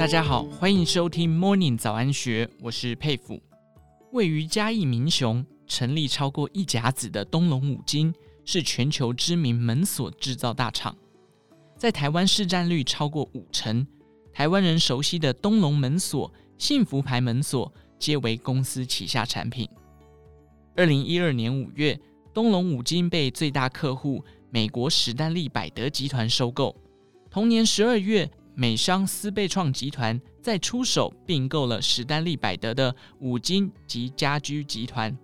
大家好，欢迎收听 Morning 早安学，我是佩甫。位于嘉义民雄、成立超过一甲子的东隆五金，是全球知名门锁制造大厂，在台湾市占率超过五成。台湾人熟悉的东隆门锁、幸福牌门锁，皆为公司旗下产品。二零一二年五月，东隆五金被最大客户美国史丹利百德集团收购。同年十二月，美商斯贝创集团再出手并购了史丹利百德的五金及家居集团，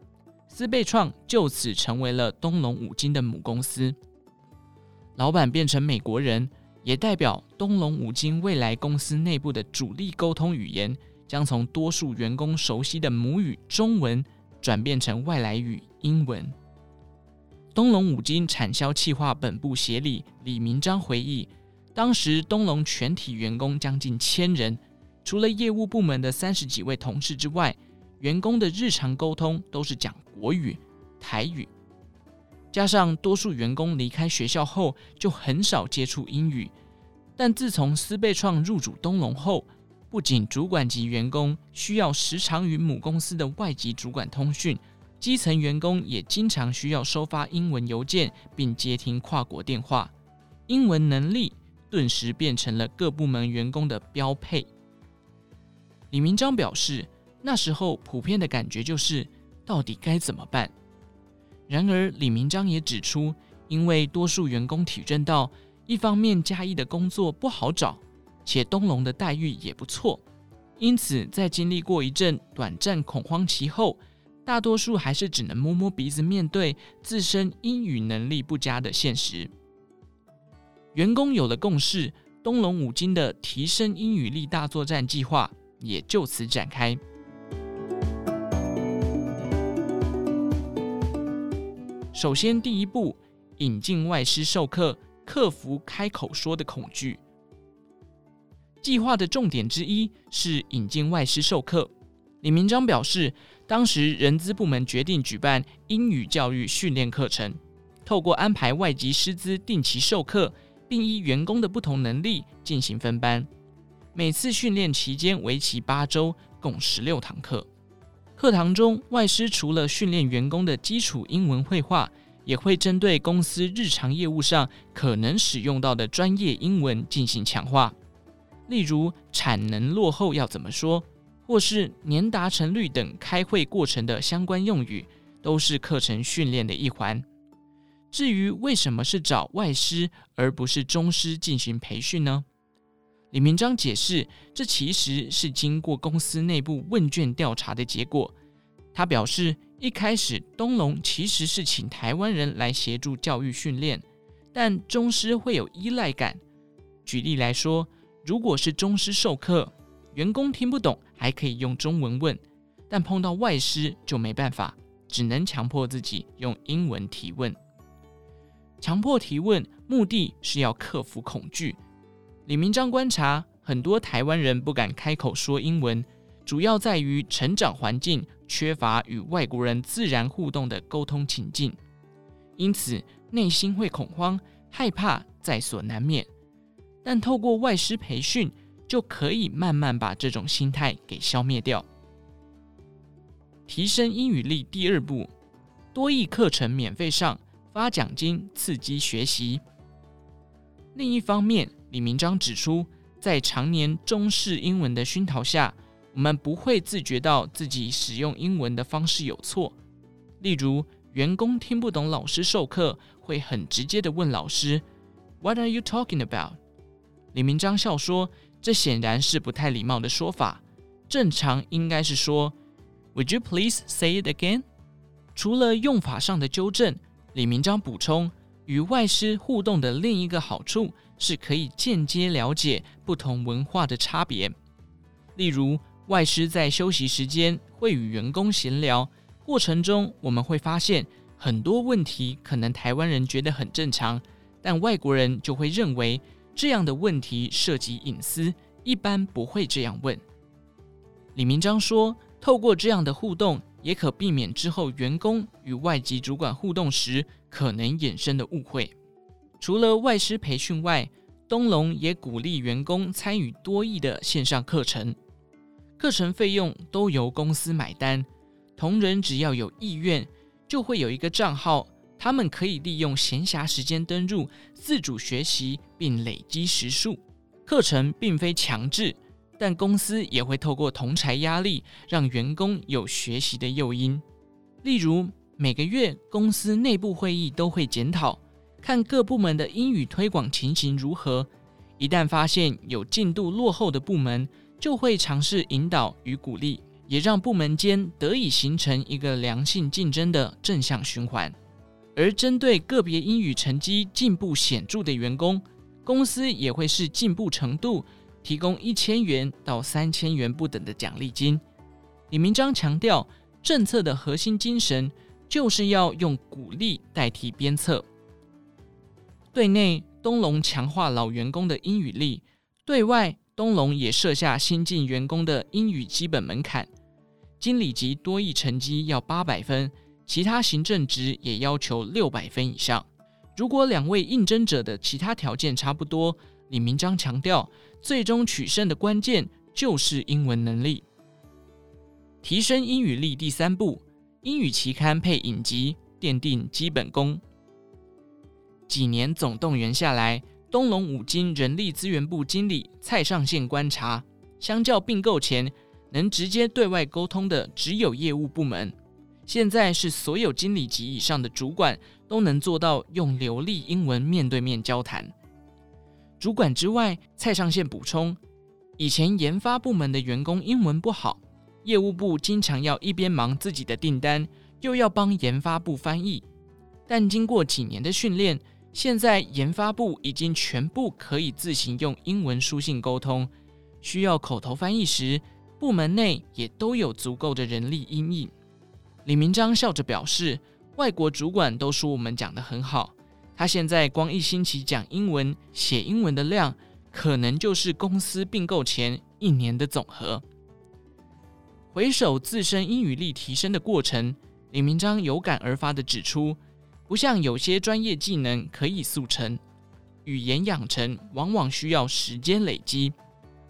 斯贝创就此成为了东隆五金的母公司。老板变成美国人，也代表东隆五金未来公司内部的主力沟通语言将从多数员工熟悉的母语中文转变成外来语英文。东隆五金产销企划本部协理李明章回忆。当时东隆全体员工将近千人，除了业务部门的三十几位同事之外，员工的日常沟通都是讲国语、台语。加上多数员工离开学校后就很少接触英语，但自从思贝创入主东隆后，不仅主管级员工需要时常与母公司的外籍主管通讯，基层员工也经常需要收发英文邮件并接听跨国电话，英文能力。顿时变成了各部门员工的标配。李明章表示，那时候普遍的感觉就是，到底该怎么办？然而，李明章也指出，因为多数员工体认到，一方面嘉义的工作不好找，且东隆的待遇也不错，因此在经历过一阵短暂恐慌期后，大多数还是只能摸摸鼻子面对自身英语能力不佳的现实。员工有了共识，东隆五金的提升英语力大作战计划也就此展开。首先，第一步，引进外师授课，克服开口说的恐惧。计划的重点之一是引进外师授课。李明章表示，当时人资部门决定举办英语教育训练课程，透过安排外籍师资定期授课。并依员工的不同能力进行分班，每次训练期间为期八周，共十六堂课。课堂中，外师除了训练员工的基础英文会话，也会针对公司日常业务上可能使用到的专业英文进行强化。例如，产能落后要怎么说，或是年达成率等开会过程的相关用语，都是课程训练的一环。至于为什么是找外师而不是中师进行培训呢？李明章解释，这其实是经过公司内部问卷调查的结果。他表示，一开始东龙其实是请台湾人来协助教育训练，但中师会有依赖感。举例来说，如果是中师授课，员工听不懂还可以用中文问，但碰到外师就没办法，只能强迫自己用英文提问。强迫提问，目的是要克服恐惧。李明章观察，很多台湾人不敢开口说英文，主要在于成长环境缺乏与外国人自然互动的沟通情境，因此内心会恐慌、害怕在所难免。但透过外师培训，就可以慢慢把这种心态给消灭掉。提升英语力，第二步，多益课程免费上。发奖金刺激学习。另一方面，李明章指出，在常年中式英文的熏陶下，我们不会自觉到自己使用英文的方式有错。例如，员工听不懂老师授课，会很直接地问老师：“What are you talking about？” 李明章笑说：“这显然是不太礼貌的说法，正常应该是说：‘Would you please say it again？’ 除了用法上的纠正。”李明章补充，与外师互动的另一个好处是可以间接了解不同文化的差别。例如，外师在休息时间会与员工闲聊，过程中我们会发现很多问题，可能台湾人觉得很正常，但外国人就会认为这样的问题涉及隐私，一般不会这样问。李明章说，透过这样的互动。也可避免之后员工与外籍主管互动时可能衍生的误会。除了外师培训外，东隆也鼓励员工参与多益的线上课程，课程费用都由公司买单，同仁只要有意愿，就会有一个账号，他们可以利用闲暇时间登入，自主学习并累积时数。课程并非强制，但公司也会透过同侪压力，让员工有学习的诱因。例如，每个月公司内部会议都会检讨。看各部门的英语推广情形如何，一旦发现有进度落后的部门，就会尝试引导与鼓励，也让部门间得以形成一个良性竞争的正向循环。而针对个别英语成绩进步显著的员工，公司也会视进步程度提供一千元到三千元不等的奖励金。李明章强调，政策的核心精神就是要用鼓励代替鞭策。对内，东隆强化老员工的英语力；对外，东隆也设下新进员工的英语基本门槛，经理级多益成绩要八百分，其他行政职也要求六百分以上。如果两位应征者的其他条件差不多，李明章强调，最终取胜的关键就是英文能力。提升英语力第三步，英语期刊配影集，奠定基本功。几年总动员下来，东隆五金人力资源部经理蔡上线观察，相较并购前能直接对外沟通的只有业务部门，现在是所有经理级以上的主管都能做到用流利英文面对面交谈。主管之外，蔡上线补充，以前研发部门的员工英文不好，业务部经常要一边忙自己的订单，又要帮研发部翻译，但经过几年的训练。现在研发部已经全部可以自行用英文书信沟通，需要口头翻译时，部门内也都有足够的人力应应。李明章笑着表示：“外国主管都说我们讲得很好，他现在光一星期讲英文、写英文的量，可能就是公司并购前一年的总和。”回首自身英语力提升的过程，李明章有感而发地指出。不像有些专业技能可以速成，语言养成往往需要时间累积，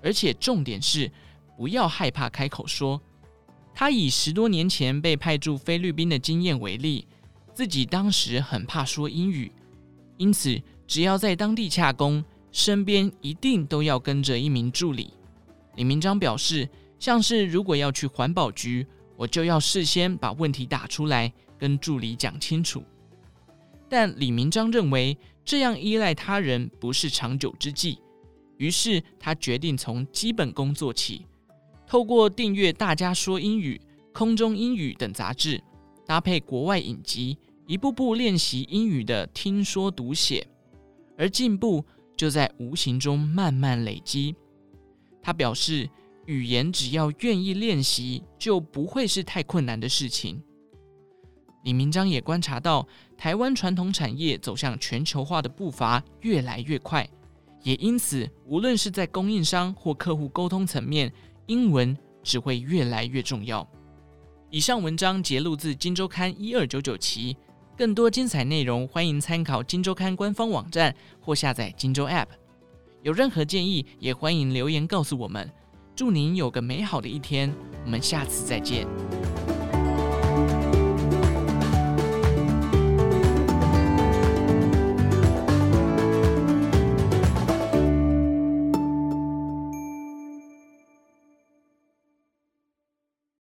而且重点是不要害怕开口说。他以十多年前被派驻菲律宾的经验为例，自己当时很怕说英语，因此只要在当地洽公，身边一定都要跟着一名助理。李明章表示，像是如果要去环保局，我就要事先把问题打出来，跟助理讲清楚。但李明章认为这样依赖他人不是长久之计，于是他决定从基本功做起，透过订阅《大家说英语》《空中英语》等杂志，搭配国外影集，一步步练习英语的听说读写，而进步就在无形中慢慢累积。他表示，语言只要愿意练习，就不会是太困难的事情。李明章也观察到，台湾传统产业走向全球化的步伐越来越快，也因此，无论是在供应商或客户沟通层面，英文只会越来越重要。以上文章节录自《金周刊》一二九九期，更多精彩内容欢迎参考《金周刊》官方网站或下载《金周 App》。有任何建议，也欢迎留言告诉我们。祝您有个美好的一天，我们下次再见。